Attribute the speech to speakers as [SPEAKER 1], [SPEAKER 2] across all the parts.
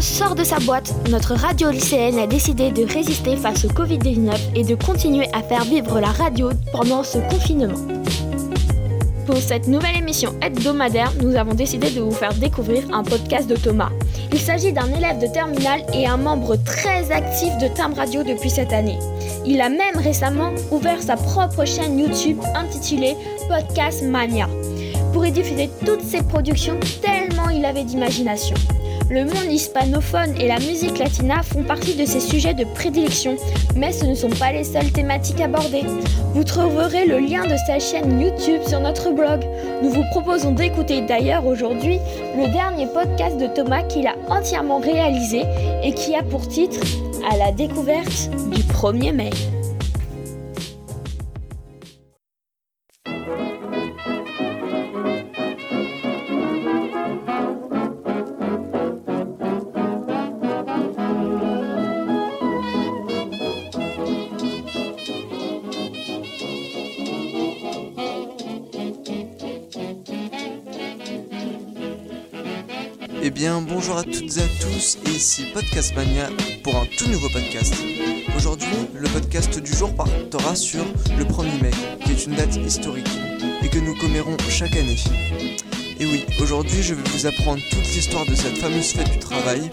[SPEAKER 1] sort de sa boîte. Notre radio lycéenne a décidé de résister face au Covid-19 et de continuer à faire vivre la radio pendant ce confinement. Pour cette nouvelle émission hebdomadaire, nous avons décidé de vous faire découvrir un podcast de Thomas. Il s'agit d'un élève de terminale et un membre très actif de Time Radio depuis cette année. Il a même récemment ouvert sa propre chaîne YouTube intitulée Podcast Mania pour y diffuser toutes ses productions tellement il avait d'imagination. Le monde hispanophone et la musique latina font partie de ses sujets de prédilection, mais ce ne sont pas les seules thématiques abordées. Vous trouverez le lien de sa chaîne YouTube sur notre blog. Nous vous proposons d'écouter d'ailleurs aujourd'hui le dernier podcast de Thomas qu'il a entièrement réalisé et qui a pour titre À la découverte du 1er mai.
[SPEAKER 2] Bien, bonjour à toutes et à tous, et ici Podcast Mania pour un tout nouveau podcast. Aujourd'hui, le podcast du jour partira sur le 1er mai, qui est une date historique, et que nous commérons chaque année. Et oui, aujourd'hui, je vais vous apprendre toute l'histoire de cette fameuse fête du travail,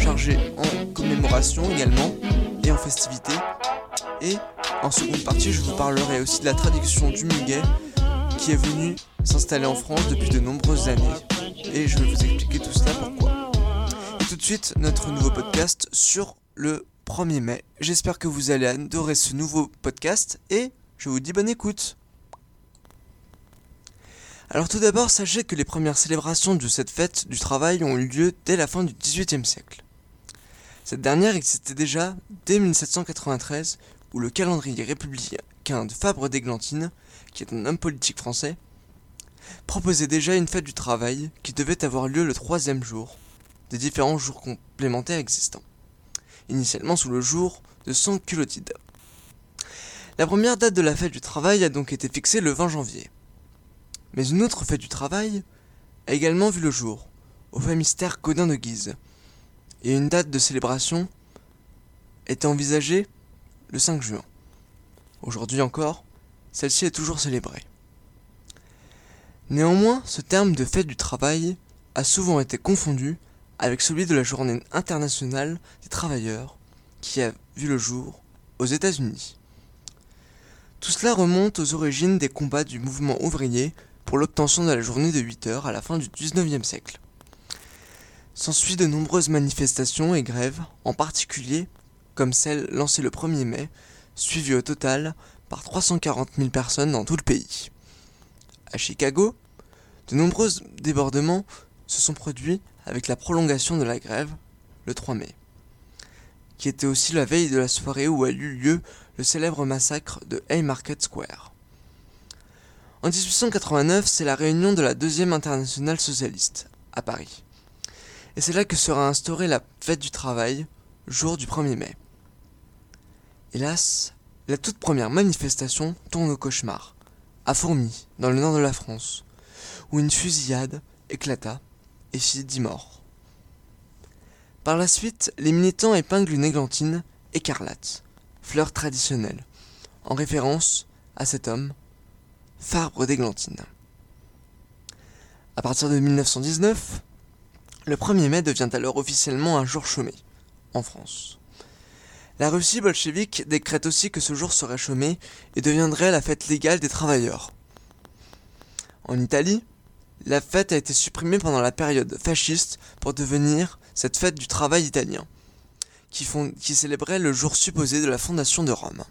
[SPEAKER 2] chargée en commémoration également, et en festivités. Et en seconde partie, je vous parlerai aussi de la traduction du muguet, qui est venu s'installer en France depuis de nombreuses années et je vais vous expliquer tout cela pourquoi. Tout de suite, notre nouveau podcast sur le 1er mai. J'espère que vous allez adorer ce nouveau podcast et je vous dis bonne écoute. Alors tout d'abord, sachez que les premières célébrations de cette fête du travail ont eu lieu dès la fin du XVIIIe siècle. Cette dernière existait déjà dès 1793 où le calendrier républicain de Fabre d'Églantine, qui est un homme politique français, proposait déjà une fête du travail qui devait avoir lieu le troisième jour des différents jours complémentaires existants, initialement sous le jour de San Culotide. La première date de la fête du travail a donc été fixée le 20 janvier. Mais une autre fête du travail a également vu le jour, au famistère Codin de Guise, et une date de célébration était envisagée le 5 juin. Aujourd'hui encore, celle-ci est toujours célébrée. Néanmoins, ce terme de fête du travail a souvent été confondu avec celui de la journée internationale des travailleurs, qui a vu le jour aux États-Unis. Tout cela remonte aux origines des combats du mouvement ouvrier pour l'obtention de la journée de 8 heures à la fin du XIXe siècle. S'ensuit de nombreuses manifestations et grèves, en particulier comme celle lancée le 1er mai, suivie au total par 340 000 personnes dans tout le pays. À Chicago, de nombreux débordements se sont produits avec la prolongation de la grève le 3 mai, qui était aussi la veille de la soirée où a eu lieu le célèbre massacre de Haymarket Square. En 1889, c'est la réunion de la deuxième internationale socialiste, à Paris. Et c'est là que sera instaurée la fête du travail, jour du 1er mai. Hélas, la toute première manifestation tourne au cauchemar à Fourmi, dans le nord de la France, où une fusillade éclata et fit dix morts. Par la suite, les militants épinglent une églantine écarlate, fleur traditionnelle, en référence à cet homme, Fabre d'églantine. À partir de 1919, le 1er mai devient alors officiellement un jour chômé, en France. La Russie bolchevique décrète aussi que ce jour serait chômé et deviendrait la fête légale des travailleurs. En Italie, la fête a été supprimée pendant la période fasciste pour devenir cette fête du travail italien, qui, célébrait le jour supposé de la fondation de Rome.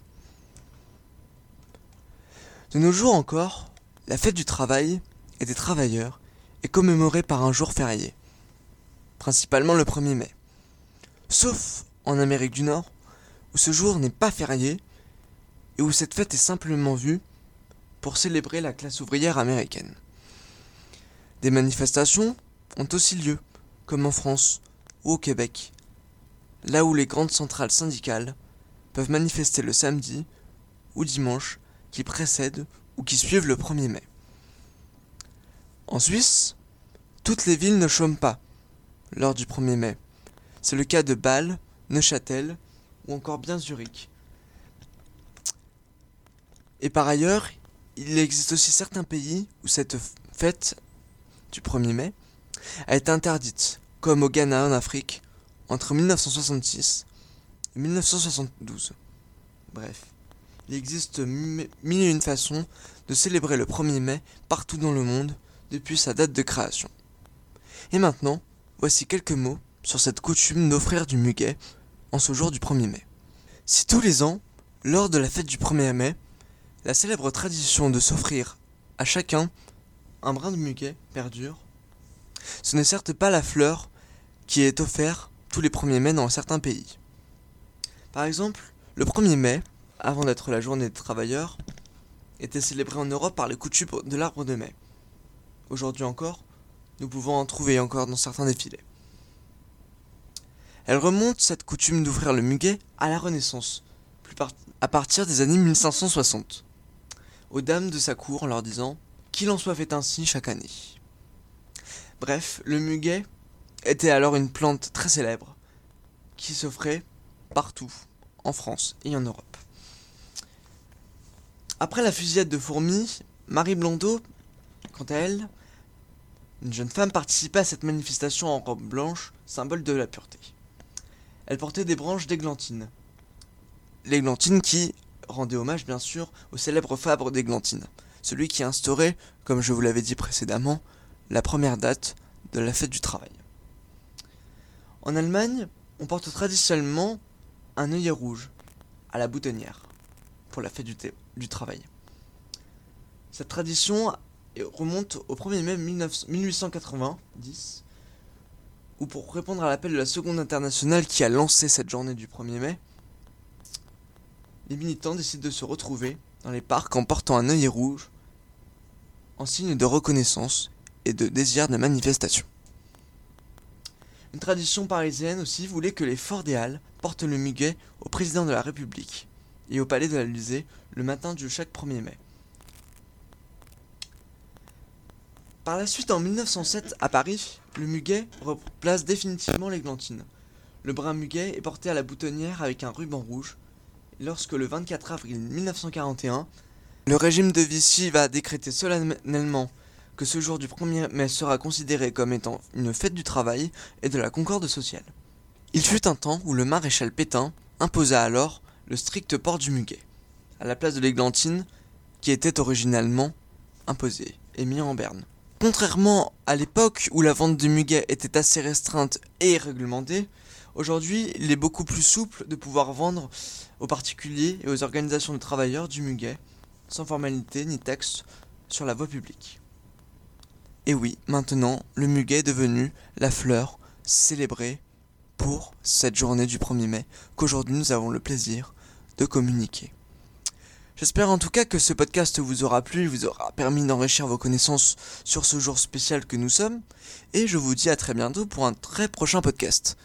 [SPEAKER 2] De nos jours encore, la fête du travail et des travailleurs est commémorée par un jour férié, principalement le 1er mai. Sauf en Amérique du Nord, où ce jour n'est pas férié et où cette fête est simplement vue pour célébrer la classe ouvrière américaine. Des manifestations ont aussi lieu, comme en France ou au Québec, là où les grandes centrales syndicales peuvent manifester le samedi ou dimanche qui précèdent ou qui suivent le 1er mai. En Suisse, toutes les villes ne chôment pas lors du 1er mai, C'est le cas de Bâle, Neuchâtel ou encore bien Zurich. Et par ailleurs, il existe aussi certains pays où cette fête du 1er mai a été interdite, comme au Ghana en Afrique, entre 1966 et 1972. Bref, il existe mille et une façons de célébrer le 1er mai partout dans le monde depuis sa date de création. Et maintenant, voici quelques mots sur cette coutume d'offrir du muguet en ce jour du 1er mai. Si tous les ans, lors de la fête du 1er mai, la célèbre tradition de s'offrir à chacun un brin de muguet perdure, ce n'est certes pas la fleur qui est offerte tous les 1er mai dans certains pays. Par exemple, le 1er mai, avant d'être la journée des travailleurs, était célébré en Europe par les coutumes de l'arbre de mai. Aujourd'hui encore, nous pouvons en trouver encore dans certains défilés. Elle remonte, cette coutume d'ouvrir le muguet, à la Renaissance, à partir des années 1560, aux dames de sa cour en leur disant qu'il en soit fait ainsi chaque année. Bref, le muguet était alors une plante très célèbre, qui s'offrait partout, en France et en Europe. Après la fusillade de fourmis, Marie Blondeau, quant à elle, une jeune femme participait à cette manifestation en robe blanche, symbole de la pureté. Elle portait des branches d'églantine. L'églantine qui rendait hommage bien sûr au célèbre Fabre d'églantine, celui qui instaurait, comme je vous l'avais dit précédemment, la première date de la fête du travail. En Allemagne, on porte traditionnellement un œillet rouge à la boutonnière pour la fête du, travail. Cette tradition remonte au 1er mai 1890, pour répondre à l'appel de la Seconde Internationale qui a lancé cette journée du 1er mai, les militants décident de se retrouver dans les parcs en portant un œillet rouge en signe de reconnaissance et de désir de manifestation. Une tradition parisienne aussi voulait que les Forts des Halles portent le muguet au président de la République et au palais de l'Élysée le matin du chaque 1er mai. Par la suite, en 1907, à Paris, le muguet replace définitivement l'églantine. Le brin muguet est porté à la boutonnière avec un ruban rouge. lorsque le 24 avril 1941, le régime de Vichy va décréter solennellement que ce jour du 1er mai sera considéré comme étant une fête du travail et de la concorde sociale. Il fut un temps où le maréchal Pétain imposa alors le strict port du muguet, à la place de l'églantine qui était originalement imposée et mis en berne. Contrairement à l'époque où la vente de muguet était assez restreinte et réglementée, aujourd'hui il est beaucoup plus souple de pouvoir vendre aux particuliers et aux organisations de travailleurs du muguet, sans formalité ni texte sur la voie publique. Et oui, maintenant, le muguet est devenu la fleur célébrée pour cette journée du 1er mai qu'aujourd'hui nous avons le plaisir de communiquer. J'espère en tout cas que ce podcast vous aura plu, vous aura permis d'enrichir vos connaissances sur ce jour spécial que nous sommes, et je vous dis à très bientôt pour un très prochain podcast.